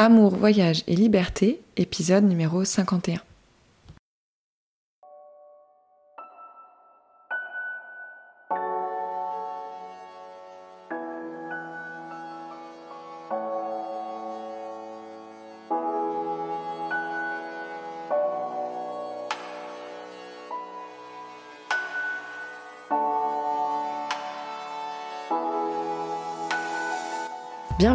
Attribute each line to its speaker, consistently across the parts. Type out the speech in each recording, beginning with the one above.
Speaker 1: Amour, voyage et liberté, épisode numéro 51.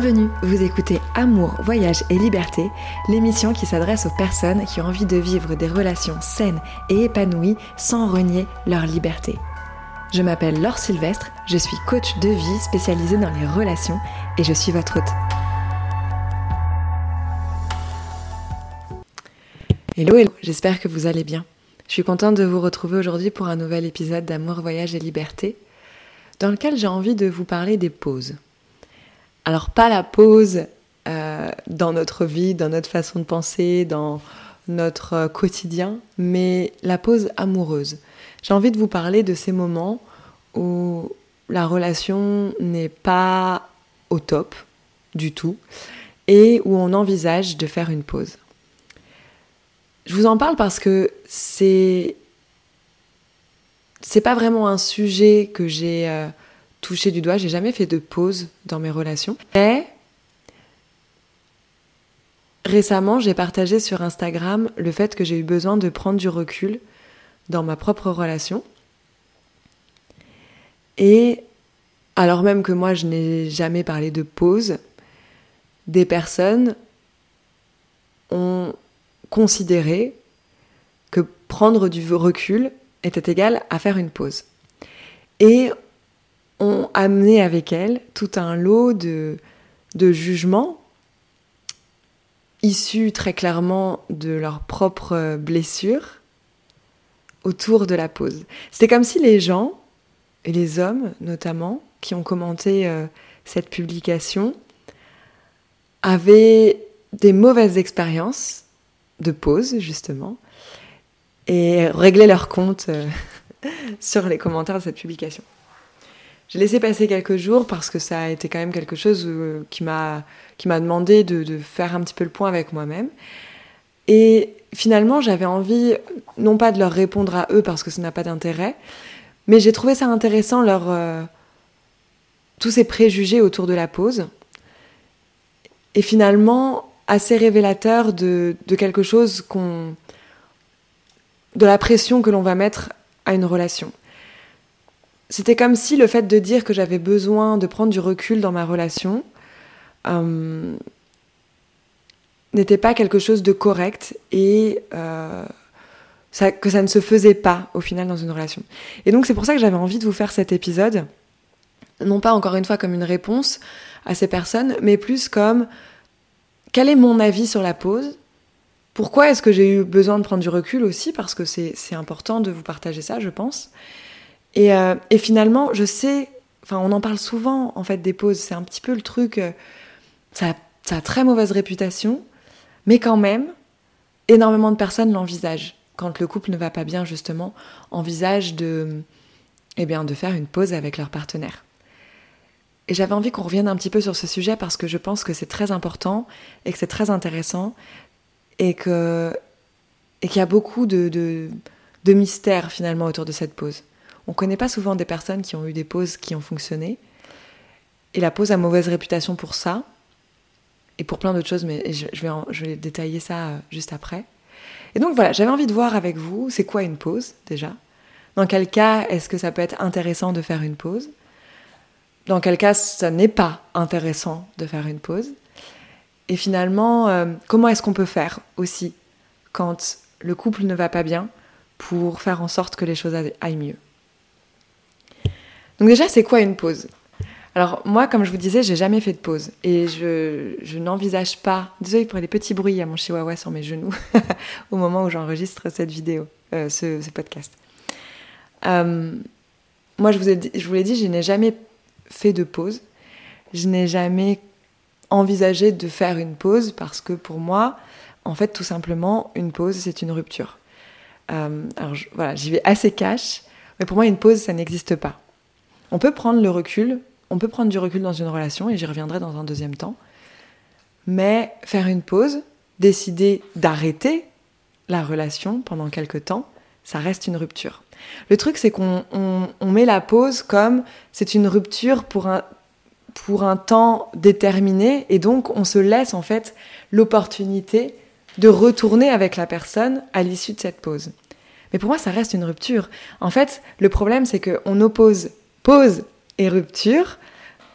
Speaker 1: Bienvenue, vous écoutez Amour, Voyage et Liberté, l'émission qui s'adresse aux personnes qui ont envie de vivre des relations saines et épanouies sans renier leur liberté. Je m'appelle Laure Sylvestre, je suis coach de vie spécialisée dans les relations et je suis votre hôte. Hello, hello, j'espère que vous allez bien. Je suis contente de vous retrouver aujourd'hui pour un nouvel épisode d'Amour, Voyage et Liberté, dans lequel j'ai envie de vous parler des pauses. Alors pas la pause euh, dans notre vie, dans notre façon de penser, dans notre euh, quotidien, mais la pause amoureuse. J'ai envie de vous parler de ces moments où la relation n'est pas au top du tout et où on envisage de faire une pause. Je vous en parle parce que c'est c'est pas vraiment un sujet que j'ai euh, toucher du doigt. J'ai jamais fait de pause dans mes relations. Mais récemment, j'ai partagé sur Instagram le fait que j'ai eu besoin de prendre du recul dans ma propre relation. Et alors même que moi, je n'ai jamais parlé de pause, des personnes ont considéré que prendre du recul était égal à faire une pause. Et ont amené avec elles tout un lot de, jugements issus très clairement de leurs propres blessures autour de la pause. C'était comme si les gens, et les hommes notamment, qui ont commenté euh, cette publication, avaient des mauvaises expériences de pause, justement, et réglaient leur compte euh, sur les commentaires de cette publication. J'ai laissé passer quelques jours parce que ça a été quand même quelque chose euh, qui m'a qui m'a demandé de, faire un petit peu le point avec moi-même. Et finalement, j'avais envie, non pas de leur répondre à eux parce que ça n'a pas d'intérêt, mais j'ai trouvé ça intéressant leur euh, tous ces préjugés autour de la pause. Et finalement, assez révélateur de, de quelque chose qu'on. de la pression que l'on va mettre à une relation. C'était comme si le fait de dire que j'avais besoin de prendre du recul dans ma relation euh, n'était pas quelque chose de correct et euh, que ça ne se faisait pas au final dans une relation. Et donc c'est pour ça que j'avais envie de vous faire cet épisode, non pas encore une fois comme une réponse à ces personnes, mais plus comme quel est mon avis sur la pause? Pourquoi est-ce que j'ai eu besoin de prendre du recul aussi? Parce que c'est important de vous partager ça, je pense. Euh, et, finalement, je sais, enfin, on en parle souvent en fait des pauses. C'est un petit peu le truc. Euh, ça, a très mauvaise réputation, mais quand même, énormément de personnes l'envisagent. Quand le couple ne va pas bien, justement, envisage de, eh bien, de faire une pause avec leur partenaire. Et j'avais envie qu'on revienne un petit peu sur ce sujet parce que je pense que c'est très important et que c'est très intéressant et que et qu'il y a beaucoup de, de, de mystères finalement autour de cette pause. On ne connaît pas souvent des personnes qui ont eu des pauses qui ont fonctionné. Et la pause a mauvaise réputation pour ça, et pour plein d'autres choses, mais je, vais détailler ça euh, juste après. Et donc voilà, j'avais envie de voir avec vous, c'est quoi une pause déjà? Dans quel cas est-ce que ça peut être intéressant de faire une pause? Dans quel cas ça n'est pas intéressant de faire une pause? Et finalement, euh, comment est-ce qu'on peut faire aussi quand le couple ne va pas bien pour faire en sorte que les choses aillent mieux? Donc déjà, c'est quoi une pause? Alors moi, comme je vous disais, j'ai jamais fait de pause et je, n'envisage pas. Désolée pour les petits bruits à mon chihuahua sur mes genoux au moment où j'enregistre cette vidéo, euh, ce, podcast. Euh, moi, je vous, l'ai dit, je n'ai jamais fait de pause. Je n'ai jamais envisagé de faire une pause parce que pour moi, en fait, tout simplement, une pause, c'est une rupture. Euh, alors voilà, j'y vais assez cash, mais pour moi, une pause, ça n'existe pas. On peut prendre le recul, on peut prendre du recul dans une relation, et j'y reviendrai dans un deuxième temps. mais faire une pause, décider d'arrêter la relation pendant quelque temps, ça reste une rupture. Le truc, c'est qu'on met la pause comme c'est une rupture pour un, pour un temps déterminé, et donc on se laisse en fait l'opportunité de retourner avec la personne à l'issue de cette pause. Mais pour moi, ça reste une rupture. En fait, le problème, c'est qu'on oppose pause et rupture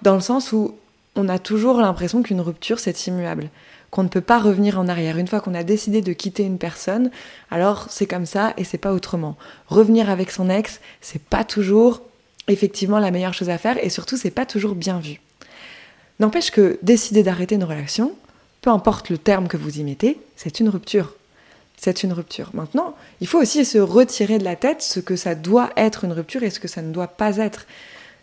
Speaker 1: dans le sens où on a toujours l'impression qu'une rupture, c'est immuable, qu'on ne peut pas revenir en arrière. Une fois qu'on a décidé de quitter une personne, alors c'est comme ça et c'est pas autrement. Revenir avec son ex, c'est pas toujours effectivement la meilleure chose à faire et surtout, c'est pas toujours bien vu. N'empêche que décider d'arrêter une relation, peu importe le terme que vous y mettez, c'est une rupture. C'est une rupture. Maintenant, il faut aussi se retirer de la tête ce que ça doit être une rupture et ce que ça ne doit pas être.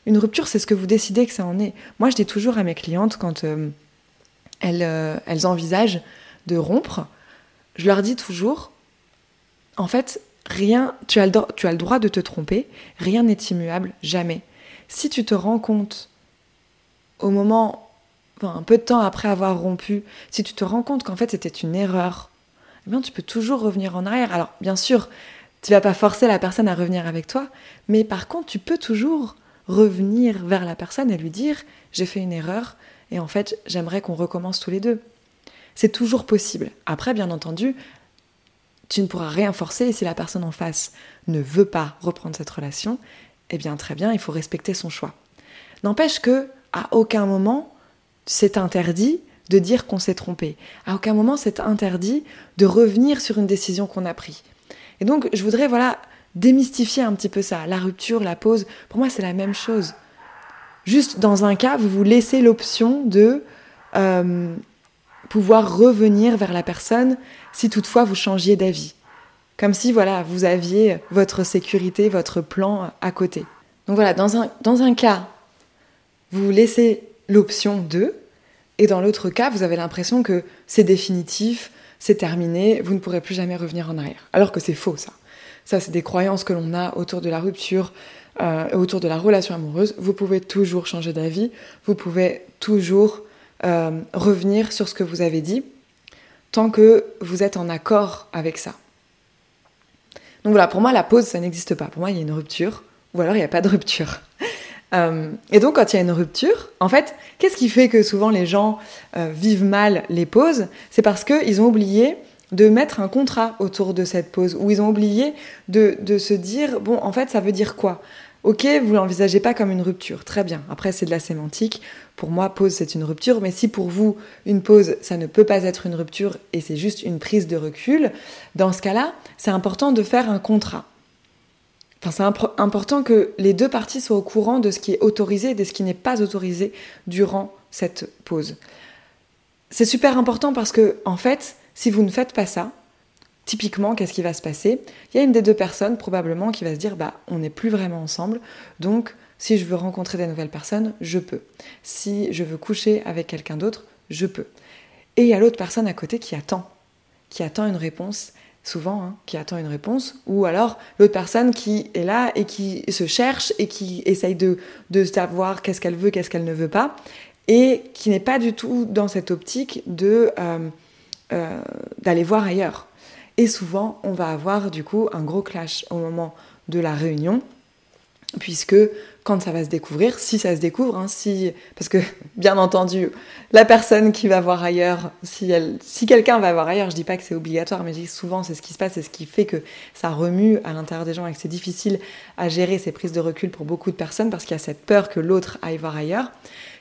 Speaker 1: Une rupture, c'est ce que vous décidez que ça en est. Moi, je dis toujours à mes clientes quand euh, elles, euh, elles envisagent de rompre, je leur dis toujours, en fait, rien, tu as, le, tu as le droit de te tromper, rien n'est immuable, jamais. Si tu te rends compte au moment, enfin, un peu de temps après avoir rompu, si tu te rends compte qu'en fait c'était une erreur, eh tu peux toujours revenir en arrière. Alors bien sûr, tu vas pas forcer la personne à revenir avec toi, mais par contre tu peux toujours revenir vers la personne et lui dire j'ai fait une erreur et en fait j'aimerais qu'on recommence tous les deux. C'est toujours possible. Après, bien entendu, tu ne pourras rien forcer et si la personne en face ne veut pas reprendre cette relation, eh bien très bien, il faut respecter son choix. N'empêche que à aucun moment c'est interdit de dire qu'on s'est trompé. À aucun moment c'est interdit de revenir sur une décision qu'on a prise. Et donc je voudrais voilà démystifier un petit peu ça. La rupture, la pause, pour moi, c'est la même chose. Juste dans un cas, vous vous laissez l'option de euh, pouvoir revenir vers la personne si toutefois vous changiez d'avis. Comme si, voilà, vous aviez votre sécurité, votre plan à côté. Donc voilà, dans un, dans un cas, vous vous laissez l'option de, et dans l'autre cas, vous avez l'impression que c'est définitif, c'est terminé, vous ne pourrez plus jamais revenir en arrière. Alors que c'est faux, ça. Ça, c'est des croyances que l'on a autour de la rupture, euh, autour de la relation amoureuse. Vous pouvez toujours changer d'avis, vous pouvez toujours euh, revenir sur ce que vous avez dit, tant que vous êtes en accord avec ça. Donc voilà, pour moi, la pause, ça n'existe pas. Pour moi, il y a une rupture, ou alors il n'y a pas de rupture. Euh, et donc, quand il y a une rupture, en fait, qu'est-ce qui fait que souvent les gens vivent mal les pauses? C'est parce qu'ils ont oublié de mettre un contrat autour de cette pause, où ils ont oublié de, se dire, bon, en fait, ça veut dire quoi? Ok, vous l'envisagez pas comme une rupture, très bien. Après, c'est de la sémantique. Pour moi, pause, c'est une rupture, mais si pour vous, une pause, ça ne peut pas être une rupture et c'est juste une prise de recul, dans ce cas-là, c'est important de faire un contrat. Enfin, c'est important que les deux parties soient au courant de ce qui est autorisé et de ce qui n'est pas autorisé durant cette pause. C'est super important parce que, en fait, si vous ne faites pas ça, typiquement, qu'est-ce qui va se passer? Il y a une des deux personnes probablement qui va se dire bah on n'est plus vraiment ensemble, donc si je veux rencontrer des nouvelles personnes, je peux. Si je veux coucher avec quelqu'un d'autre, je peux. Et il y a l'autre personne à côté qui attend, qui attend une réponse, souvent, hein, qui attend une réponse, ou alors l'autre personne qui est là et qui se cherche et qui essaye de, savoir qu'est-ce qu'elle veut, qu'est-ce qu'elle ne veut pas, et qui n'est pas du tout dans cette optique de euh, euh, d'aller voir ailleurs. Et souvent, on va avoir du coup un gros clash au moment de la réunion, puisque quand ça va se découvrir, si ça se découvre, hein, si, parce que bien entendu, la personne qui va voir ailleurs, si, elle, si quelqu'un va voir ailleurs, je dis pas que c'est obligatoire, mais je dis souvent c'est ce qui se passe, c'est ce qui fait que ça remue à l'intérieur des gens et que c'est difficile à gérer ces prises de recul pour beaucoup de personnes parce qu'il y a cette peur que l'autre aille voir ailleurs.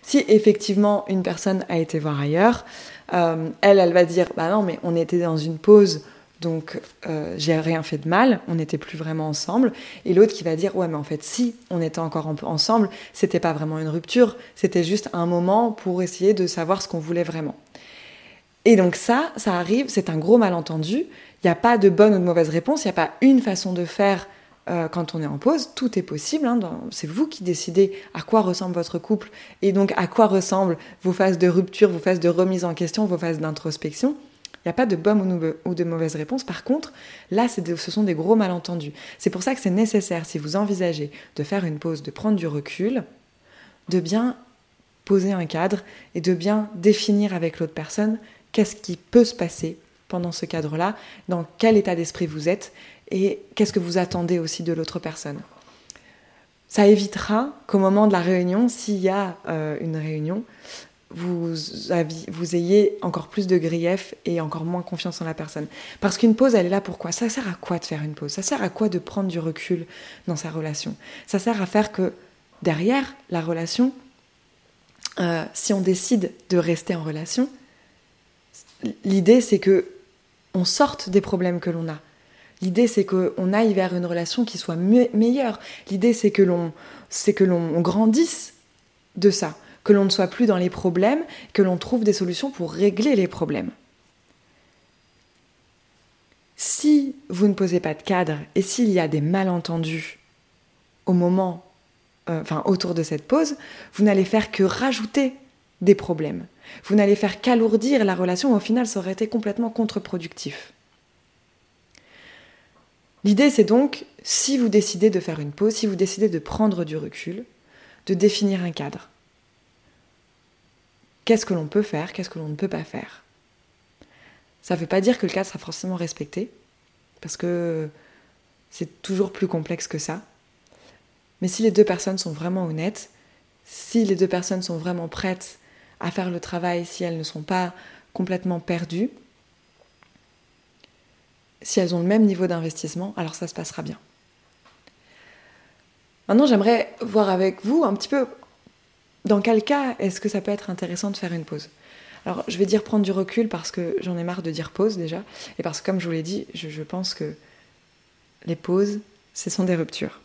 Speaker 1: Si effectivement une personne a été voir ailleurs, euh, elle, elle va dire bah non, mais on était dans une pause, donc euh, j'ai rien fait de mal, on n'était plus vraiment ensemble. Et l'autre qui va dire ouais, mais en fait, si on était encore ensemble, c'était pas vraiment une rupture, c'était juste un moment pour essayer de savoir ce qu'on voulait vraiment. Et donc ça, ça arrive, c'est un gros malentendu. Il n'y a pas de bonne ou de mauvaise réponse, il n'y a pas une façon de faire euh, quand on est en pause, tout est possible. Hein, c'est vous qui décidez à quoi ressemble votre couple et donc à quoi ressemblent vos phases de rupture, vos phases de remise en question, vos phases d'introspection. Il n'y a pas de bonne ou de mauvaise réponse. Par contre, là, ce sont des gros malentendus. C'est pour ça que c'est nécessaire, si vous envisagez de faire une pause, de prendre du recul, de bien poser un cadre et de bien définir avec l'autre personne qu'est-ce qui peut se passer pendant ce cadre-là, dans quel état d'esprit vous êtes et qu'est-ce que vous attendez aussi de l'autre personne. Ça évitera qu'au moment de la réunion, s'il y a euh, une réunion, vous, ayez encore plus de griefs et encore moins confiance en la personne. Parce qu'une pause, elle est là pourquoi Ça sert à quoi de faire une pause? Ça sert à quoi de prendre du recul dans sa relation? Ça sert à faire que derrière la relation, euh, si on décide de rester en relation, l'idée c'est que on sorte des problèmes que l'on a. L'idée c'est qu'on aille vers une relation qui soit meilleure. L'idée c'est que l'on grandisse de ça, que l'on ne soit plus dans les problèmes, que l'on trouve des solutions pour régler les problèmes. Si vous ne posez pas de cadre et s'il y a des malentendus au moment euh, enfin autour de cette pause, vous n'allez faire que rajouter des problèmes. Vous n'allez faire qu'alourdir la relation, au final, ça aurait été complètement contre-productif. L'idée, c'est donc, si vous décidez de faire une pause, si vous décidez de prendre du recul, de définir un cadre. Qu'est-ce que l'on peut faire, qu'est-ce que l'on ne peut pas faire? Ça ne veut pas dire que le cadre sera forcément respecté, parce que c'est toujours plus complexe que ça. Mais si les deux personnes sont vraiment honnêtes, si les deux personnes sont vraiment prêtes à faire le travail, si elles ne sont pas complètement perdues, si elles ont le même niveau d'investissement, alors ça se passera bien. Maintenant, j'aimerais voir avec vous un petit peu dans quel cas est-ce que ça peut être intéressant de faire une pause? Alors, je vais dire prendre du recul parce que j'en ai marre de dire pause déjà, et parce que comme je vous l'ai dit, je, pense que les pauses, ce sont des ruptures.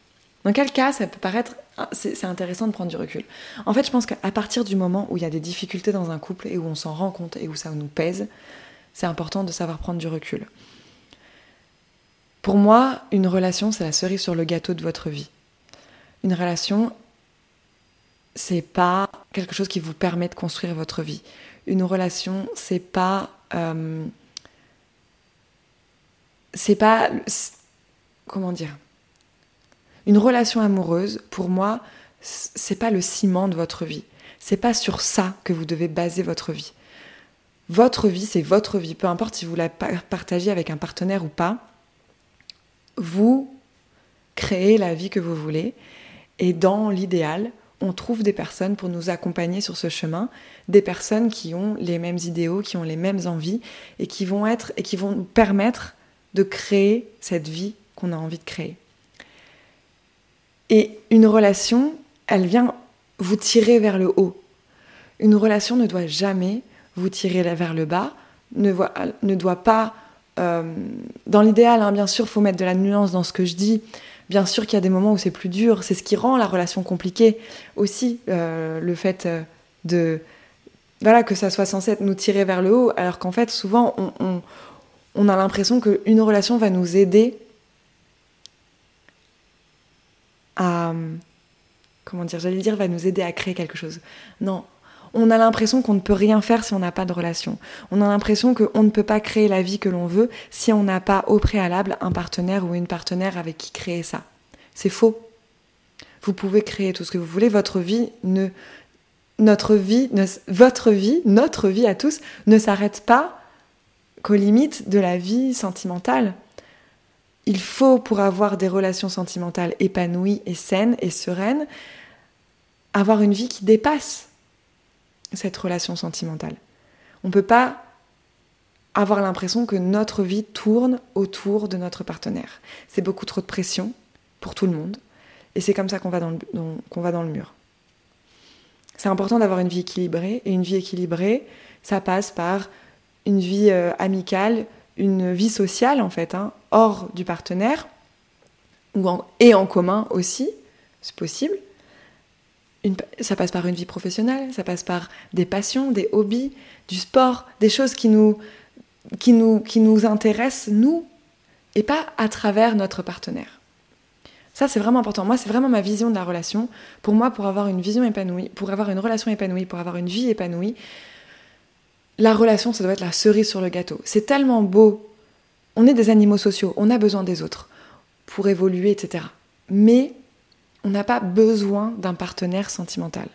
Speaker 1: Dans quel cas ça peut paraître ah, c'est intéressant de prendre du recul. En fait, je pense qu'à partir du moment où il y a des difficultés dans un couple et où on s'en rend compte et où ça nous pèse, c'est important de savoir prendre du recul. Pour moi, une relation, c'est la cerise sur le gâteau de votre vie. Une relation, c'est pas quelque chose qui vous permet de construire votre vie. Une relation, c'est pas. Euh, c'est pas. Comment dire une relation amoureuse, pour moi, c'est pas le ciment de votre vie. C'est pas sur ça que vous devez baser votre vie. Votre vie, c'est votre vie. Peu importe si vous la partagez avec un partenaire ou pas, vous créez la vie que vous voulez. Et dans l'idéal, on trouve des personnes pour nous accompagner sur ce chemin, des personnes qui ont les mêmes idéaux, qui ont les mêmes envies et qui vont être et qui vont nous permettre de créer cette vie qu'on a envie de créer. Et une relation, elle vient vous tirer vers le haut. Une relation ne doit jamais vous tirer vers le bas, ne, doit pas... Euh, dans l'idéal, hein, bien sûr, faut mettre de la nuance dans ce que je dis. Bien sûr qu'il y a des moments où c'est plus dur, c'est ce qui rend la relation compliquée aussi, euh, le fait euh, de... Voilà, que ça soit censé nous tirer vers le haut, alors qu'en fait, souvent, on, on a l'impression qu'une relation va nous aider à. Comment dire J'allais dire, va nous aider à créer quelque chose. Non. On a l'impression qu'on ne peut rien faire si on n'a pas de relation. On a l'impression qu'on ne peut pas créer la vie que l'on veut si on n'a pas au préalable un partenaire ou une partenaire avec qui créer ça. C'est faux. Vous pouvez créer tout ce que vous voulez. Votre vie ne, notre vie, votre vie, notre vie à tous ne s'arrête pas qu'aux limites de la vie sentimentale. Il faut, pour avoir des relations sentimentales épanouies et saines et sereines, avoir une vie qui dépasse cette relation sentimentale. On ne peut pas avoir l'impression que notre vie tourne autour de notre partenaire. C'est beaucoup trop de pression pour tout le monde. Et c'est comme ça qu'on va, dans le, va dans le mur. C'est important d'avoir une vie équilibrée. Et une vie équilibrée, ça passe par une vie euh, amicale, une vie sociale en fait, hein, hors du partenaire, ou et en commun aussi, c'est possible. Ça passe par une vie professionnelle, ça passe par des passions, des hobbies, du sport, des choses qui nous, qui nous, qui nous intéressent, nous, et pas à travers notre partenaire. Ça, c'est vraiment important. Moi, c'est vraiment ma vision de la relation. Pour moi, pour avoir une vision épanouie, pour avoir une relation épanouie, pour avoir une vie épanouie, la relation, ça doit être la cerise sur le gâteau. C'est tellement beau. On est des animaux sociaux, on a besoin des autres pour évoluer, etc. Mais on n'a pas besoin d'un partenaire sentimental.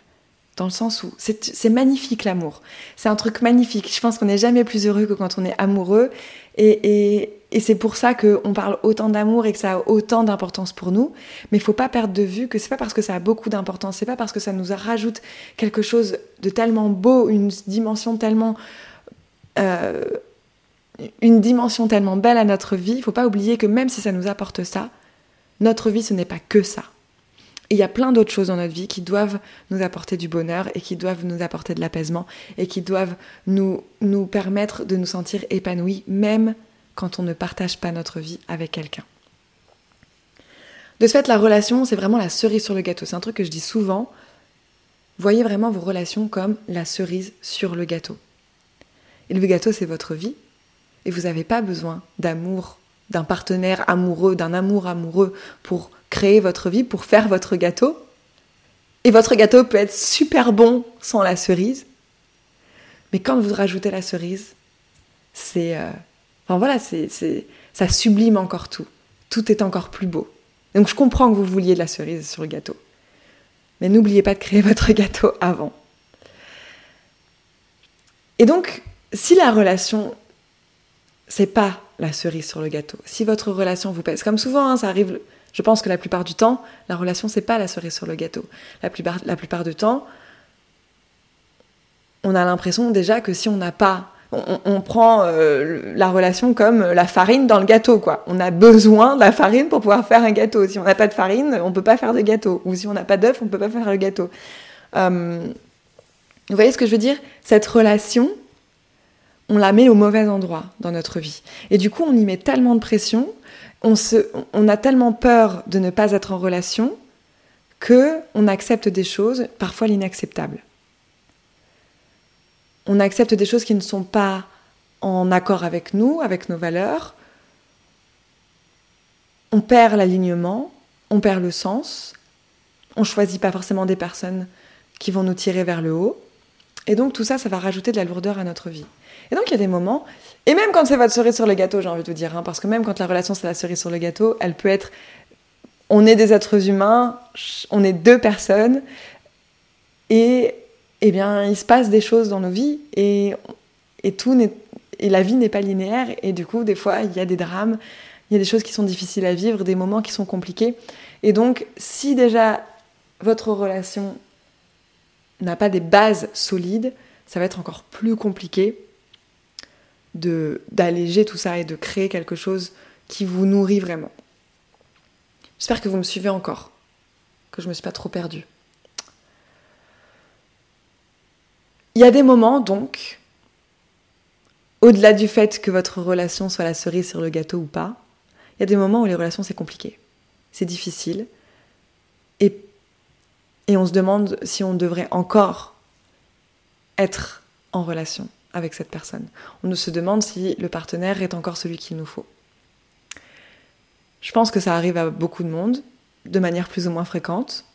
Speaker 1: dans le sens où c'est magnifique l'amour. C'est un truc magnifique. Je pense qu'on n'est jamais plus heureux que quand on est amoureux. Et, c'est pour ça qu'on parle autant d'amour et que ça a autant d'importance pour nous. Mais il faut pas perdre de vue que c'est pas parce que ça a beaucoup d'importance, c'est pas parce que ça nous rajoute quelque chose de tellement beau, une dimension tellement. Euh, une dimension tellement belle à notre vie, il faut pas oublier que même si ça nous apporte ça, notre vie ce n'est pas que ça il y a plein d'autres choses dans notre vie qui doivent nous apporter du bonheur et qui doivent nous apporter de l'apaisement et qui doivent nous, permettre de nous sentir épanouis même quand on ne partage pas notre vie avec quelqu'un. De ce fait, la relation, c'est vraiment la cerise sur le gâteau. C'est un truc que je dis souvent. Voyez vraiment vos relations comme la cerise sur le gâteau. Et le gâteau, c'est votre vie. Et vous n'avez pas besoin d'amour, d'un partenaire amoureux, d'un amour amoureux pour créer votre vie, pour faire votre gâteau. Et votre gâteau peut être super bon sans la cerise. Mais quand vous rajoutez la cerise, c'est. Euh, enfin voilà, c'est, ça sublime encore tout. Tout est encore plus beau. Donc je comprends que vous vouliez de la cerise sur le gâteau. Mais n'oubliez pas de créer votre gâteau avant. Et donc, si la relation, c'est pas la cerise sur le gâteau, si votre relation vous pèse, comme souvent, hein, ça arrive je pense que la plupart du temps, la relation, c'est pas la cerise sur le gâteau. La plupart, la plupart du temps, on a l'impression déjà que si on n'a pas on, prend euh, la relation comme la farine dans le gâteau, quoi. On a besoin de la farine pour pouvoir faire un gâteau. Si on n'a pas de farine, on peut pas faire de gâteau. Ou si on n'a pas d'œuf, on peut pas faire le gâteau. Euh, vous voyez ce que je veux dire? Cette relation, on la met au mauvais endroit dans notre vie. Et du coup, on y met tellement de pression on, a tellement peur de ne pas être en relation que on accepte des choses, parfois l'inacceptable. On accepte des choses qui ne sont pas en accord avec nous, avec nos valeurs. On perd l'alignement, on perd le sens. On choisit pas forcément des personnes qui vont nous tirer vers le haut. Et donc tout ça, ça va rajouter de la lourdeur à notre vie. Et donc il y a des moments, et même quand c'est votre cerise sur le gâteau, j'ai envie de vous dire, hein, parce que même quand la relation c'est la cerise sur le gâteau, elle peut être, on est des êtres humains, on est deux personnes, et eh bien il se passe des choses dans nos vies, et, et tout et la vie n'est pas linéaire, et du coup des fois il y a des drames, il y a des choses qui sont difficiles à vivre, des moments qui sont compliqués, et donc si déjà votre relation n'a pas des bases solides, ça va être encore plus compliqué d'alléger tout ça et de créer quelque chose qui vous nourrit vraiment. J'espère que vous me suivez encore, que je me suis pas trop perdue. Il y a des moments donc, au-delà du fait que votre relation soit la cerise sur le gâteau ou pas, il y a des moments où les relations c'est compliqué, c'est difficile, et, et on se demande si on devrait encore être en relation avec cette personne. On se demande si le partenaire est encore celui qu'il nous faut. Je pense que ça arrive à beaucoup de monde, de manière plus ou moins fréquente.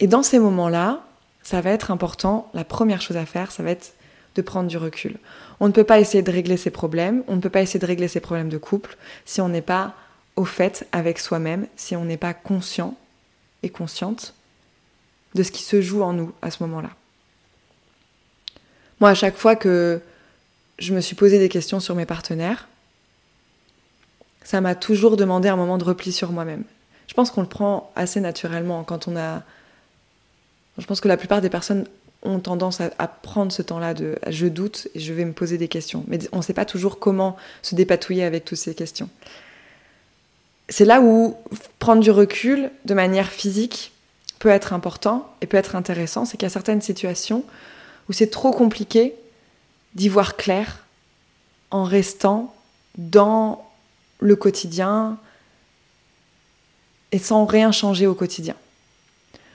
Speaker 1: Et dans ces moments-là, ça va être important, la première chose à faire, ça va être de prendre du recul. On ne peut pas essayer de régler ses problèmes, on ne peut pas essayer de régler ses problèmes de couple si on n'est pas au fait avec soi-même, si on n'est pas conscient et consciente de ce qui se joue en nous à ce moment-là. Moi, à chaque fois que je me suis posé des questions sur mes partenaires, ça m'a toujours demandé un moment de repli sur moi-même. Je pense qu'on le prend assez naturellement quand on a. Je pense que la plupart des personnes ont tendance à, prendre ce temps-là de je doute et je vais me poser des questions. Mais on ne sait pas toujours comment se dépatouiller avec toutes ces questions. C'est là où prendre du recul de manière physique peut être important et peut être intéressant. C'est a certaines situations où c'est trop compliqué d'y voir clair en restant dans le quotidien et sans rien changer au quotidien.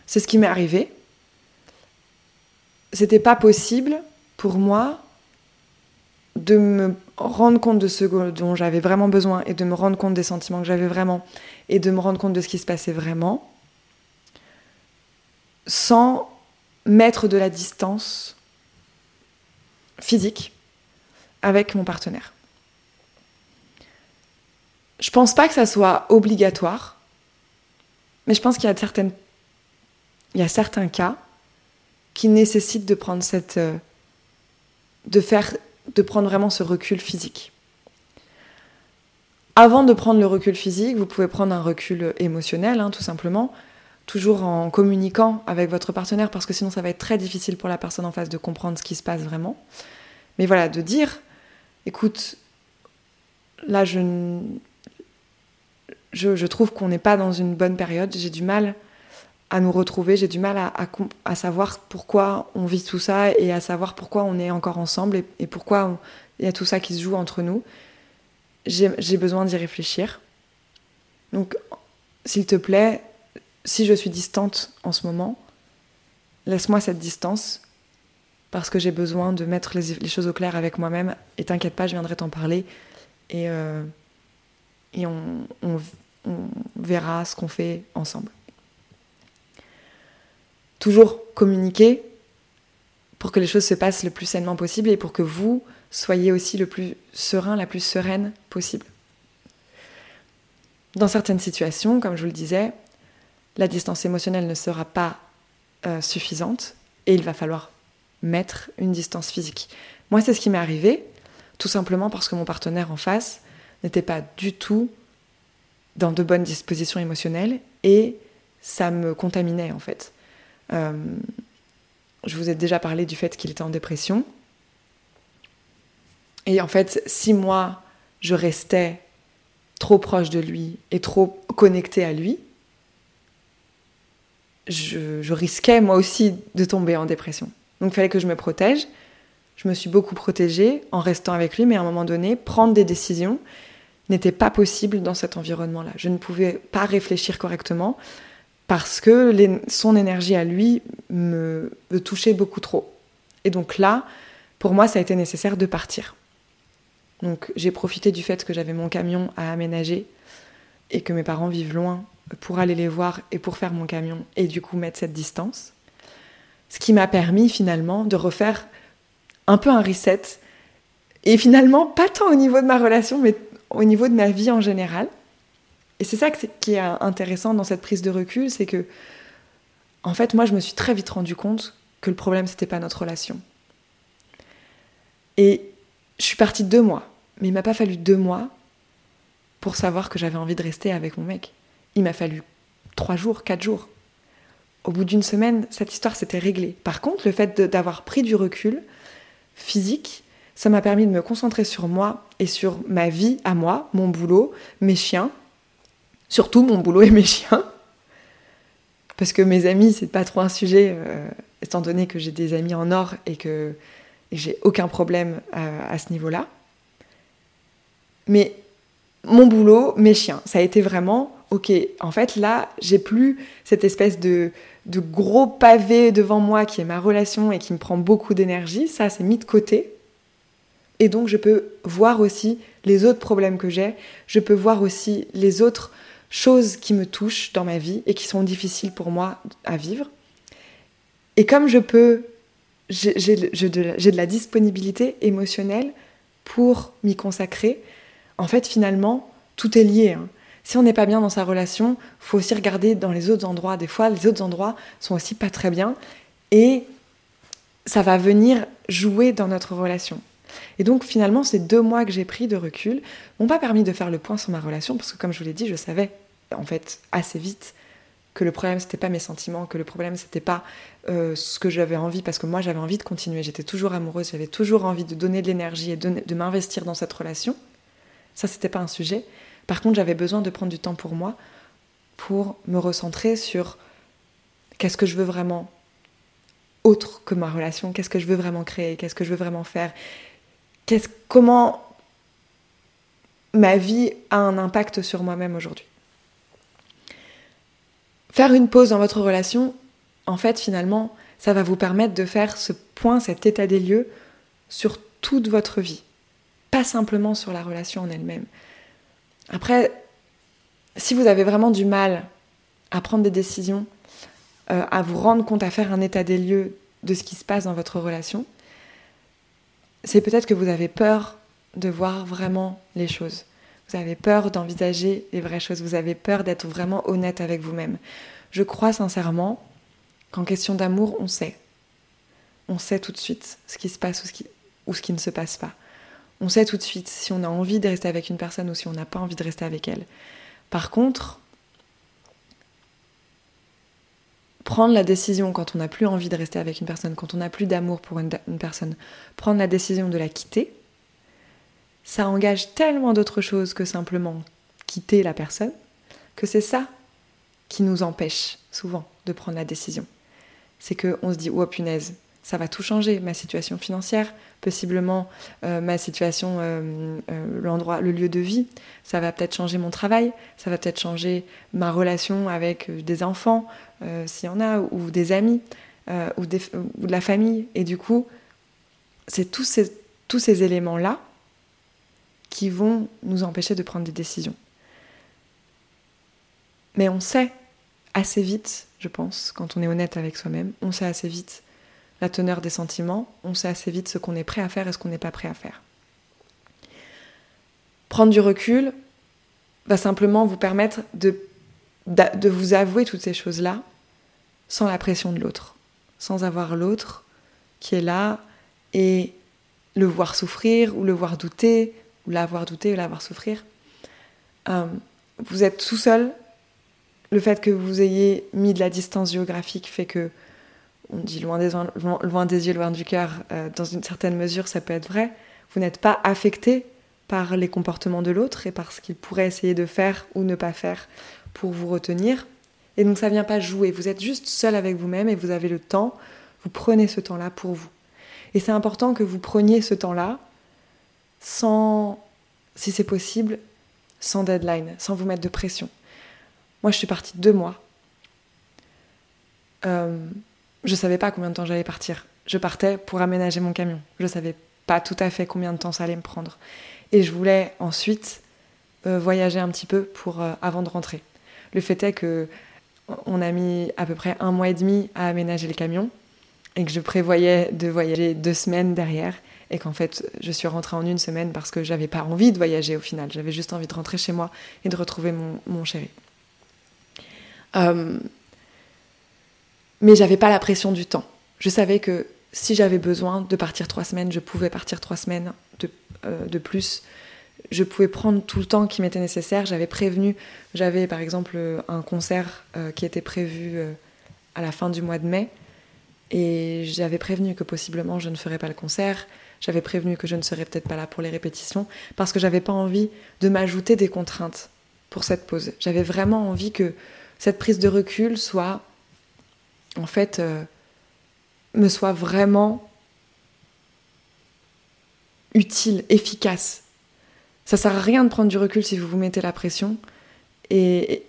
Speaker 1: C'est ce qui m'est arrivé. C'était pas possible pour moi de me rendre compte de ce dont j'avais vraiment besoin et de me rendre compte des sentiments que j'avais vraiment et de me rendre compte de ce qui se passait vraiment sans mettre de la distance physique avec mon partenaire. Je pense pas que ça soit obligatoire, mais je pense qu'il y a certaines, il y a certains cas qui nécessite de prendre cette. Euh, de faire. de prendre vraiment ce recul physique. Avant de prendre le recul physique, vous pouvez prendre un recul émotionnel, hein, tout simplement, toujours en communiquant avec votre partenaire, parce que sinon ça va être très difficile pour la personne en face de comprendre ce qui se passe vraiment. Mais voilà, de dire, écoute, là je, je, trouve qu'on n'est pas dans une bonne période, j'ai du mal à nous retrouver, j'ai du mal à, à, savoir pourquoi on vit tout ça et à savoir pourquoi on est encore ensemble et, pourquoi il y a tout ça qui se joue entre nous j'ai besoin d'y réfléchir. Donc, s'il te plaît, si je suis distante en ce moment, laisse-moi cette distance parce que j'ai besoin de mettre les, choses au clair avec moi-même. Et t'inquiète pas, je viendrai t'en parler et, euh, on, verra ce qu'on fait ensemble. Toujours communiquer pour que les choses se passent le plus sainement possible et pour que vous, soyez aussi le plus serein, la plus sereine possible. Dans certaines situations, comme je vous le disais, la distance émotionnelle ne sera pas euh, suffisante et il va falloir mettre une distance physique. Moi, c'est ce qui m'est arrivé, tout simplement parce que mon partenaire en face n'était pas du tout dans de bonnes dispositions émotionnelles et ça me contaminait en fait. Euh, je vous ai déjà parlé du fait qu'il était en dépression. Et en fait, si moi, je restais trop proche de lui et trop connectée à lui, je, risquais moi aussi de tomber en dépression. Donc il fallait que je me protège. Je me suis beaucoup protégée en restant avec lui, mais à un moment donné, prendre des décisions n'était pas possible dans cet environnement-là. Je ne pouvais pas réfléchir correctement parce que son énergie à lui me touchait beaucoup trop. Et donc là, pour moi, ça a été nécessaire de partir. Donc j'ai profité du fait que j'avais mon camion à aménager et que mes parents vivent loin pour aller les voir et pour faire mon camion et du coup mettre cette distance. Ce qui m'a permis finalement de refaire un peu un reset et finalement pas tant au niveau de ma relation mais au niveau de ma vie en général. Et c'est ça qui est intéressant dans cette prise de recul, c'est que en fait moi je me suis très vite rendu compte que le problème c'était pas notre relation. Et je suis partie deux mois mais il m'a pas fallu deux mois pour savoir que j'avais envie de rester avec mon mec. Il m'a fallu trois jours, quatre jours. Au bout d'une semaine, cette histoire s'était réglée. Par contre, le fait d'avoir pris du recul physique, ça m'a permis de me concentrer sur moi et sur ma vie à moi, mon boulot, mes chiens, surtout mon boulot et mes chiens. Parce que mes amis, c'est pas trop un sujet, euh, étant donné que j'ai des amis en or et que j'ai aucun problème euh, à ce niveau-là. Mais mon boulot, mes chiens, ça a été vraiment, ok, en fait là, j'ai plus cette espèce de, gros pavé devant moi qui est ma relation et qui me prend beaucoup d'énergie, ça c'est mis de côté. Et donc je peux voir aussi les autres problèmes que j'ai, je peux voir aussi les autres choses qui me touchent dans ma vie et qui sont difficiles pour moi à vivre. Et comme je peux, j'ai de la disponibilité émotionnelle pour m'y consacrer, en fait, finalement, tout est lié. Hein. Si on n'est pas bien dans sa relation, faut aussi regarder dans les autres endroits. Des fois, les autres endroits sont aussi pas très bien et ça va venir jouer dans notre relation. Et donc finalement, ces deux mois que j'ai pris de recul m'ont pas permis de faire le point sur ma relation parce que comme je vous l'ai dit, je savais en fait assez vite que le problème c'était pas mes sentiments, que le problème c'était pas euh, ce que j'avais envie parce que moi j'avais envie de continuer, j'étais toujours amoureuse, j'avais toujours envie de donner de l'énergie et de m'investir dans cette relation. Ça, c'était pas un sujet. Par contre, j'avais besoin de prendre du temps pour moi, pour me recentrer sur qu'est-ce que je veux vraiment autre que ma relation, qu'est-ce que je veux vraiment créer, qu'est-ce que je veux vraiment faire, qu'est-ce, comment ma vie a un impact sur moi-même aujourd'hui. Faire une pause dans votre relation, en fait, finalement, ça va vous permettre de faire ce point, cet état des lieux sur toute votre vie pas simplement sur la relation en elle-même. Après, si vous avez vraiment du mal à prendre des décisions, euh, à vous rendre compte, à faire un état des lieux de ce qui se passe dans votre relation, c'est peut-être que vous avez peur de voir vraiment les choses. Vous avez peur d'envisager les vraies choses. Vous avez peur d'être vraiment honnête avec vous-même. Je crois sincèrement qu'en question d'amour, on sait. on sait tout de suite ce qui se passe ou ce qui, ou ce qui ne se passe pas. On sait tout de suite si on a envie de rester avec une personne ou si on n'a pas envie de rester avec elle. Par contre, prendre la décision quand on n'a plus envie de rester avec une personne, quand on n'a plus d'amour pour une, personne, prendre la décision de la quitter, ça engage tellement d'autres choses que simplement quitter la personne, que c'est ça qui nous empêche souvent de prendre la décision. C'est qu'on se dit, oh punaise, ça va tout changer, ma situation financière, possiblement euh, ma situation, euh, euh, l'endroit, le lieu de vie, ça va peut-être changer mon travail, ça va peut-être changer ma relation avec des enfants, s'il y en a, ou des amis, ou, de la famille. Et du coup, c'est tous ces, tous ces éléments-là qui vont nous empêcher de prendre des décisions. Mais on sait assez vite, je pense, quand on est honnête avec soi-même, on sait assez vite la teneur des sentiments, on sait assez vite ce qu'on est prêt à faire et ce qu'on n'est pas prêt à faire. Prendre du recul va simplement vous permettre de, vous avouer toutes ces choses-là sans la pression de l'autre, sans avoir l'autre qui est là et le voir souffrir ou le voir douter, ou l'avoir douter ou l'avoir souffrir. Euh, vous êtes tout seul. Le fait que vous ayez mis de la distance géographique fait que on dit loin des, yeux, loin du cœur, euh, dans une certaine mesure, ça peut être vrai. Vous n'êtes pas affecté par les comportements de l'autre et par ce qu'il pourrait essayer de faire ou ne pas faire pour vous retenir. Et donc ça vient pas jouer. Vous êtes juste seul avec vous-même et vous avez le temps. Vous prenez ce temps-là pour vous. Et c'est important que vous preniez ce temps-là sans, si c'est possible, sans deadline, sans vous mettre de pression. Moi, je suis partie deux mois. Euh, je savais pas combien de temps j'allais partir. Je partais pour aménager mon camion. Je savais pas tout à fait combien de temps ça allait me prendre. Et je voulais ensuite euh, voyager un petit peu pour euh, avant de rentrer. Le fait est que on a mis à peu près un mois et demi à aménager le camion et que je prévoyais de voyager deux semaines derrière et qu'en fait je suis rentrée en une semaine parce que j'avais pas envie de voyager au final. J'avais juste envie de rentrer chez moi et de retrouver mon, chéri. Euh, mais j'avais pas la pression du temps. Je savais que si j'avais besoin de partir trois semaines, je pouvais partir trois semaines de, euh, de plus. Je pouvais prendre tout le temps qui m'était nécessaire. J'avais prévenu, j'avais par exemple un concert euh, qui était prévu euh, à la fin du mois de mai. Et j'avais prévenu que possiblement je ne ferais pas le concert. J'avais prévenu que je ne serais peut-être pas là pour les répétitions parce que j'avais pas envie de m'ajouter des contraintes pour cette pause. J'avais vraiment envie que cette prise de recul soit en fait, euh, me soit vraiment utile, efficace. Ça sert à rien de prendre du recul si vous vous mettez la pression. Et,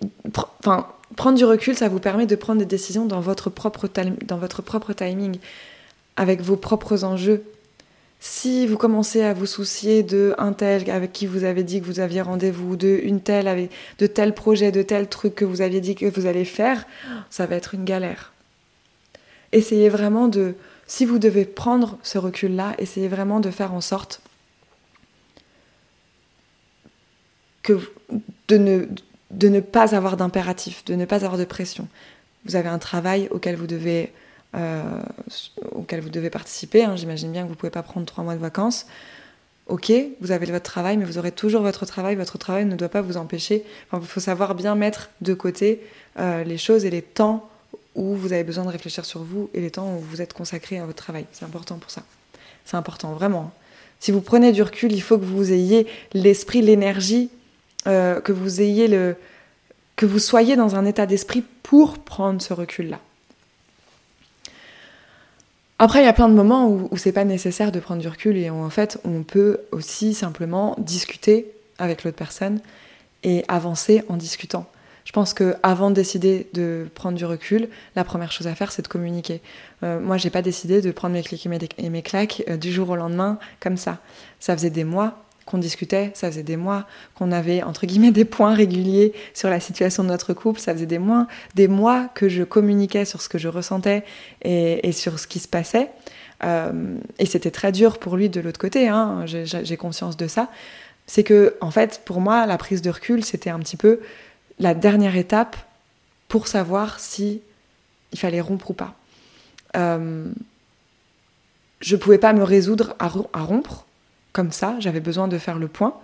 Speaker 1: enfin, prendre du recul, ça vous permet de prendre des décisions dans votre propre, timing, avec vos propres enjeux. Si vous commencez à vous soucier de un tel avec qui vous avez dit que vous aviez rendez-vous, de une telle avec de tel projet, de tel truc que vous aviez dit que vous allez faire, ça va être une galère essayez vraiment de, si vous devez prendre ce recul-là, essayez vraiment de faire en sorte que de ne, de ne pas avoir d'impératif, de ne pas avoir de pression. Vous avez un travail auquel vous devez, euh, auquel vous devez participer. Hein. J'imagine bien que vous ne pouvez pas prendre trois mois de vacances. Ok, vous avez votre travail, mais vous aurez toujours votre travail. Votre travail ne doit pas vous empêcher. il faut savoir bien mettre de côté euh, les choses et les temps où vous avez besoin de réfléchir sur vous et les temps où vous êtes consacré à votre travail. C'est important pour ça. C'est important, vraiment. Si vous prenez du recul, il faut que vous ayez l'esprit, l'énergie, euh, que vous ayez le, que vous soyez dans un état d'esprit pour prendre ce recul-là. Après, il y a plein de moments où, où c'est pas nécessaire de prendre du recul et en fait, on peut aussi simplement discuter avec l'autre personne et avancer en discutant. Je pense que avant de décider de prendre du recul, la première chose à faire, c'est de communiquer. Euh, moi, j'ai pas décidé de prendre mes clics et mes, claques euh, du jour au lendemain comme ça. Ça faisait des mois qu'on discutait, ça faisait des mois qu'on avait entre guillemets des points réguliers sur la situation de notre couple, ça faisait des mois, des mois que je communiquais sur ce que je ressentais et, sur ce qui se passait. Euh, et c'était très dur pour lui de l'autre côté, hein, j'ai conscience de ça. C'est que, en fait, pour moi, la prise de recul, c'était un petit peu la dernière étape pour savoir si il fallait rompre ou pas. Euh, je pouvais pas me résoudre à, rompre comme ça, j'avais besoin de faire le point.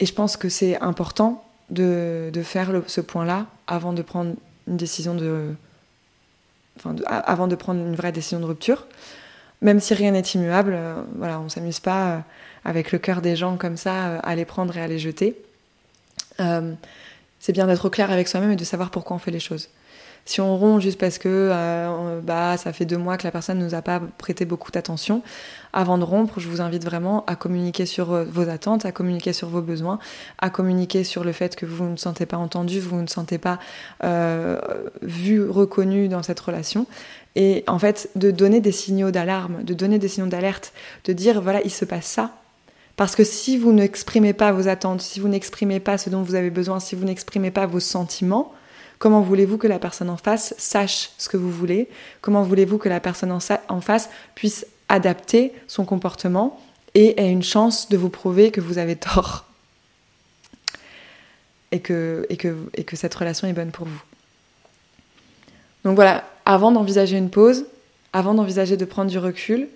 Speaker 1: Et je pense que c'est important de, faire ce point-là avant de prendre une décision de, avant de prendre une vraie décision de rupture. Même si rien n'est immuable, euh, voilà, on s'amuse pas euh, avec le cœur des gens comme ça euh, à les prendre et à les jeter. C'est bien d'être clair avec soi-même et de savoir pourquoi on fait les choses. Si on rompt juste parce que euh, bah, ça fait deux mois que la personne ne nous a pas prêté beaucoup d'attention, avant de rompre, je vous invite vraiment à communiquer sur euh, vos attentes, à communiquer sur vos besoins, à communiquer sur le fait que vous ne sentez pas entendu, vous ne sentez pas euh, vu, reconnu dans cette relation. Et en fait, de donner des signaux d'alarme, de donner des signaux d'alerte, de dire voilà, il se passe ça, parce que si vous n'exprimez pas vos attentes, si vous n'exprimez pas ce dont vous avez besoin, si vous n'exprimez pas vos sentiments, Comment voulez-vous que la personne en face sache ce que vous voulez? Comment voulez-vous que la personne en, face puisse adapter son comportement et ait une chance de vous prouver que vous avez tort? Et que, et que, et que cette relation est bonne pour vous. Donc voilà, avant d'envisager une pause, avant d'envisager de prendre du recul,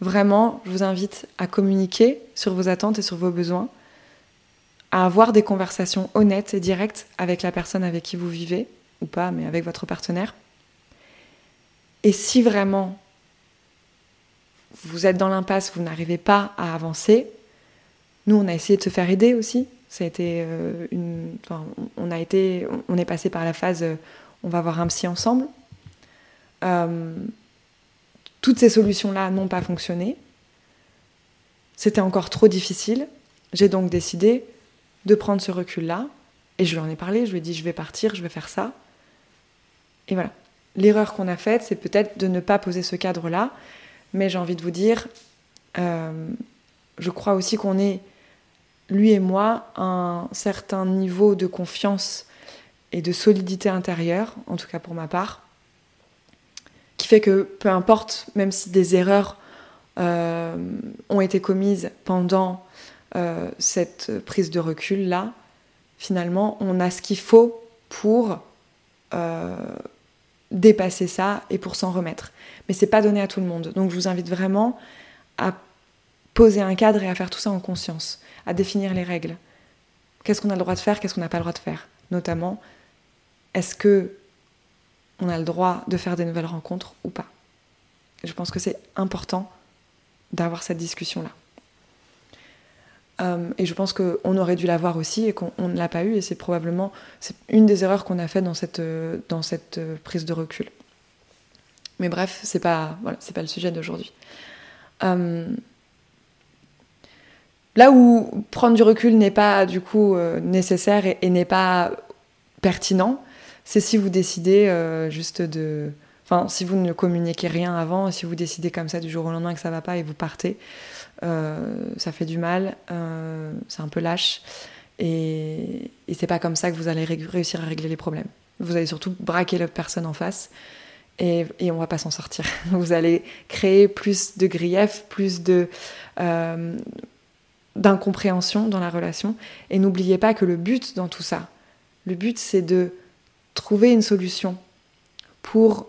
Speaker 1: vraiment, je vous invite à communiquer sur vos attentes et sur vos besoins à avoir des conversations honnêtes et directes avec la personne avec qui vous vivez, ou pas, mais avec votre partenaire. Et si vraiment vous êtes dans l'impasse, vous n'arrivez pas à avancer, nous on a essayé de se faire aider aussi. Euh, une, on a été, on est passé par la phase, euh, on va voir un psy ensemble. Euh, toutes ces solutions-là n'ont pas fonctionné. C'était encore trop difficile. J'ai donc décidé de prendre ce recul-là. Et je lui en ai parlé, je lui ai dit je vais partir, je vais faire ça. Et voilà. L'erreur qu'on a faite, c'est peut-être de ne pas poser ce cadre-là. Mais j'ai envie de vous dire, euh, je crois aussi qu'on est, lui et moi, un certain niveau de confiance et de solidité intérieure, en tout cas pour ma part, qui fait que peu importe, même si des erreurs euh, ont été commises pendant euh, cette prise de recul là, finalement, on a ce qu'il faut pour euh, dépasser ça et pour s'en remettre. Mais c'est pas donné à tout le monde. Donc je vous invite vraiment à poser un cadre et à faire tout ça en conscience, à définir les règles. Qu'est-ce qu'on a le droit de faire, qu'est-ce qu'on n'a pas le droit de faire? Notamment, est-ce que on a le droit de faire des nouvelles rencontres ou pas Je pense que c'est important d'avoir cette discussion-là. Euh, et je pense qu'on aurait dû l'avoir aussi et qu'on ne l'a pas eu. Et c'est probablement une des erreurs qu'on a fait dans cette, euh, euh, prise de recul. Mais bref, c'est pas, pas le sujet d'aujourd'hui. là où prendre du recul n'est pas du coup nécessaire et, n'est pas pertinent, c'est si vous décidez juste de. Enfin, si vous ne communiquez rien avant, si vous décidez comme ça du jour au lendemain que ça va pas et vous partez. Euh, ça fait du mal, euh, c'est un peu lâche, et, et c'est pas comme ça que vous allez réussir à régler les problèmes. Vous allez surtout braquer la personne en face, et, et on va pas s'en sortir. Vous allez créer plus de griefs, plus de euh, d'incompréhension dans la relation, et n'oubliez pas que le but dans tout ça, le but c'est de trouver une solution pour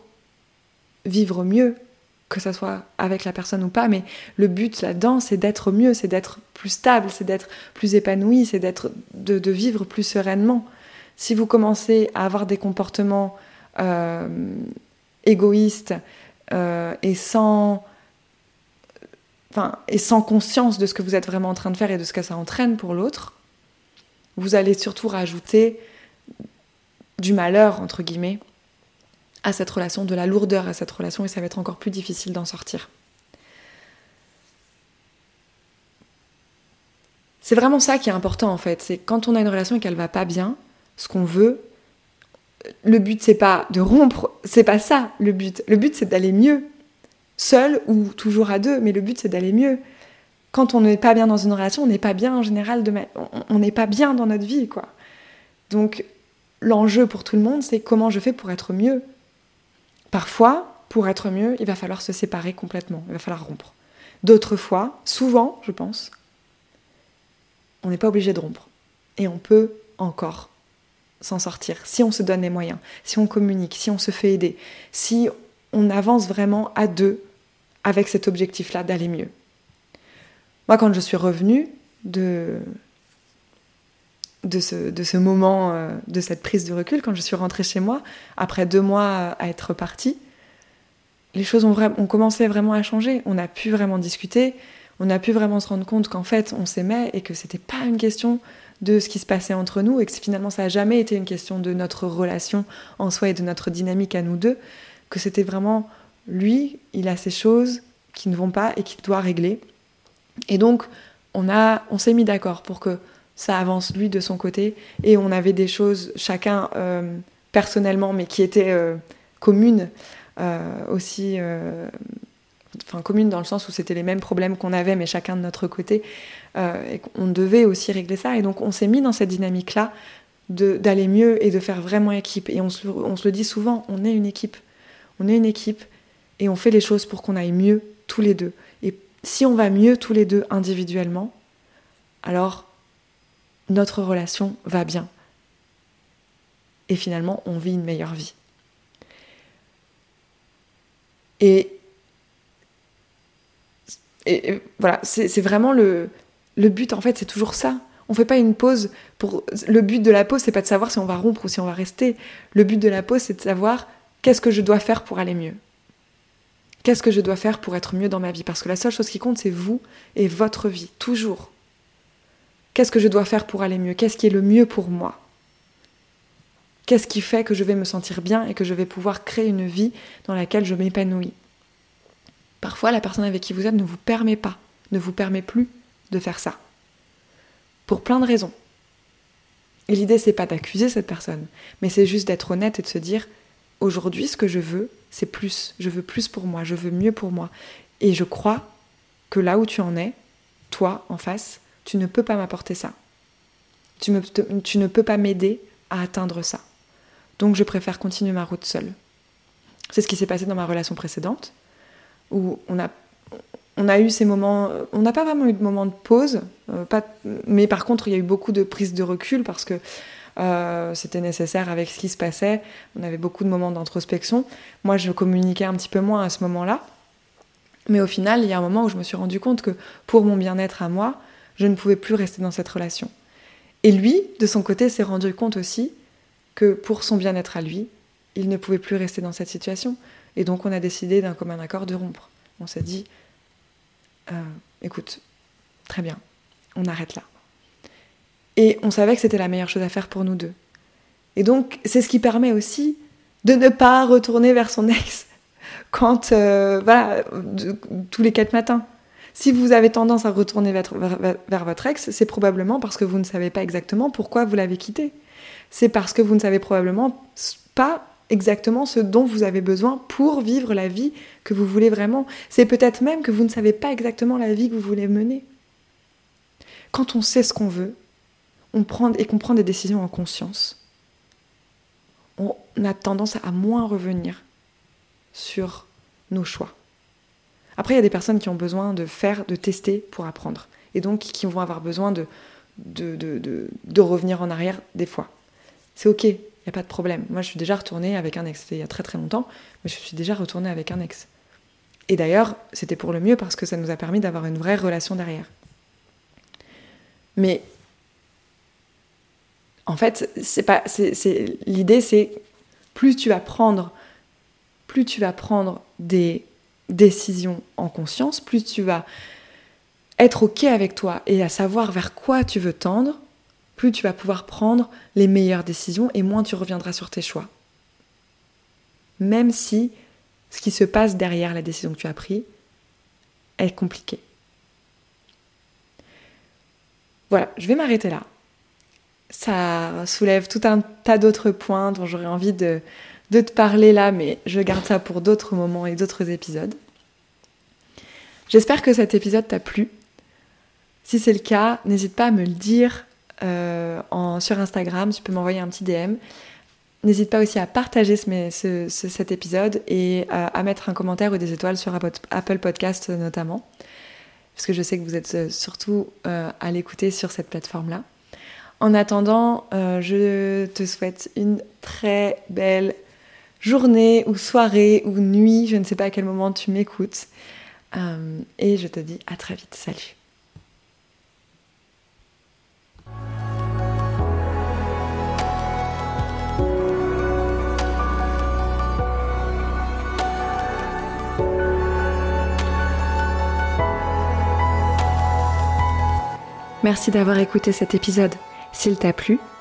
Speaker 1: vivre mieux, que ça soit avec la personne ou pas, mais le but là-dedans, c'est d'être mieux, c'est d'être plus stable, c'est d'être plus épanoui, c'est d'être de, vivre plus sereinement. Si vous commencez à avoir des comportements euh, égoïstes euh, et sans et sans conscience de ce que vous êtes vraiment en train de faire et de ce que ça entraîne pour l'autre, vous allez surtout rajouter du malheur, entre guillemets, à cette relation, de la lourdeur à cette relation, et ça va être encore plus difficile d'en sortir. C'est vraiment ça qui est important en fait, c'est quand on a une relation et qu'elle va pas bien, ce qu'on veut, le but c'est pas de rompre, c'est pas ça le but. Le but c'est d'aller mieux, seul ou toujours à deux, mais le but c'est d'aller mieux. Quand on n'est pas bien dans une relation, on n'est pas bien en général, on n'est pas bien dans notre vie quoi. Donc l'enjeu pour tout le monde c'est comment je fais pour être mieux, Parfois, pour être mieux, il va falloir se séparer complètement, il va falloir rompre. D'autres fois, souvent, je pense, on n'est pas obligé de rompre. Et on peut encore s'en sortir si on se donne les moyens, si on communique, si on se fait aider, si on avance vraiment à deux avec cet objectif-là d'aller mieux. Moi, quand je suis revenue de, de, ce, de ce moment, euh, de cette prise de recul, quand je suis rentrée chez moi, après deux mois à être partie, les choses ont, ont commencé vraiment à changer. On a pu vraiment discuter, on a pu vraiment se rendre compte qu'en fait, on s'aimait et que c'était pas une question de ce qui se passait entre nous et que finalement ça n'a jamais été une question de notre relation en soi et de notre dynamique à nous deux, que c'était vraiment lui, il a ces choses qui ne vont pas et qu'il doit régler. Et donc on a, on s'est mis d'accord pour que ça avance lui de son côté et on avait des choses chacun euh, personnellement mais qui étaient euh, communes euh, aussi enfin commune dans le sens où c'était les mêmes problèmes qu'on avait, mais chacun de notre côté, et qu'on devait aussi régler ça. Et donc on s'est mis dans cette dynamique-là d'aller mieux et de faire vraiment équipe. Et on se, on se, le dit souvent, on est une équipe. On est une équipe et on fait les choses pour qu'on aille mieux tous les deux. Et si on va mieux tous les deux individuellement, alors notre relation va bien. Et finalement, on vit une meilleure vie. Et voilà, c'est vraiment le, le but, en fait, c'est toujours ça. On fait pas une pause pour. Le but de la pause, c'est pas de savoir si on va rompre ou si on va rester. Le but de la pause, c'est de savoir qu'est-ce que je dois faire pour aller mieux. Qu'est-ce que je dois faire pour être mieux dans ma vie? Parce que la seule chose qui compte, c'est vous et votre vie, toujours. Qu'est-ce que je dois faire pour aller mieux? Qu'est-ce qui est le mieux pour moi? Qu'est-ce qui fait que je vais me sentir bien et que je vais pouvoir créer une vie dans laquelle je m'épanouis? Parfois, la personne avec qui vous êtes ne vous permet pas, ne vous permet plus de faire ça. Pour plein de raisons. Et l'idée, c'est pas d'accuser cette personne, mais c'est juste d'être honnête et de se dire aujourd'hui, ce que je veux, c'est plus. Je veux plus pour moi, je veux mieux pour moi. Et je crois que là où tu en es, toi, en face, tu ne peux pas m'apporter ça. Tu, tu ne peux pas m'aider à atteindre ça. Donc je préfère continuer ma route seule. C'est ce qui s'est passé dans ma relation précédente où on a, on a eu ces moments, on n'a pas vraiment eu de moments de pause, euh, pas, mais par contre il y a eu beaucoup de prise de recul parce que euh, c'était nécessaire avec ce qui se passait, on avait beaucoup de moments d'introspection. Moi je communiquais un petit peu moins à ce moment-là, mais au final il y a un moment où je me suis rendu compte que pour mon bien-être à moi, je ne pouvais plus rester dans cette relation. Et lui, de son côté, s'est rendu compte aussi que pour son bien-être à lui, il ne pouvait plus rester dans cette situation. Et donc on a décidé d'un commun accord de rompre. On s'est dit, euh, écoute, très bien, on arrête là. Et on savait que c'était la meilleure chose à faire pour nous deux. Et donc c'est ce qui permet aussi de ne pas retourner vers son ex quand, euh, voilà, tous les quatre matins. Si vous avez tendance à retourner vers, votre ex, c'est probablement parce que vous ne savez pas exactement pourquoi vous l'avez quitté. C'est parce que vous ne savez probablement pas exactement ce dont vous avez besoin pour vivre la vie que vous voulez vraiment. C'est peut-être même que vous ne savez pas exactement la vie que vous voulez mener. Quand on sait ce qu'on veut, on prend et qu'on prend des décisions en conscience, on a tendance à moins revenir sur nos choix. Après, il y a des personnes qui ont besoin de faire, de tester pour apprendre, et donc qui vont avoir besoin de, revenir en arrière des fois. C'est ok, il n'y a pas de problème. Moi, je suis déjà retournée avec un ex. C'était il y a très très longtemps, mais je suis déjà retournée avec un ex. Et d'ailleurs, c'était pour le mieux parce que ça nous a permis d'avoir une vraie relation derrière. Mais en fait, c'est pas, c'est, l'idée, c'est plus tu vas prendre, plus tu vas prendre des décisions en conscience, plus tu vas être ok avec toi et à savoir vers quoi tu veux tendre, plus tu vas pouvoir prendre les meilleures décisions et moins tu reviendras sur tes choix. Même si ce qui se passe derrière la décision que tu as prise est compliqué. Voilà, je vais m'arrêter là. Ça soulève tout un tas d'autres points dont j'aurais envie de, de te parler là, mais je garde ça pour d'autres moments et d'autres épisodes. J'espère que cet épisode t'a plu. Si c'est le cas, n'hésite pas à me le dire euh, sur Instagram, tu peux m'envoyer un petit DM. N'hésite pas aussi à partager ce, cet épisode et à, mettre un commentaire ou des étoiles sur Apple Podcast notamment, parce que je sais que vous êtes euh, surtout euh, à l'écouter sur cette plateforme-là. En attendant, je te souhaite une très belle journée ou soirée ou nuit, je ne sais pas à quel moment tu m'écoutes. Euh, et je te dis à très vite. Salut. Merci d'avoir écouté cet épisode. S'il t'a plu,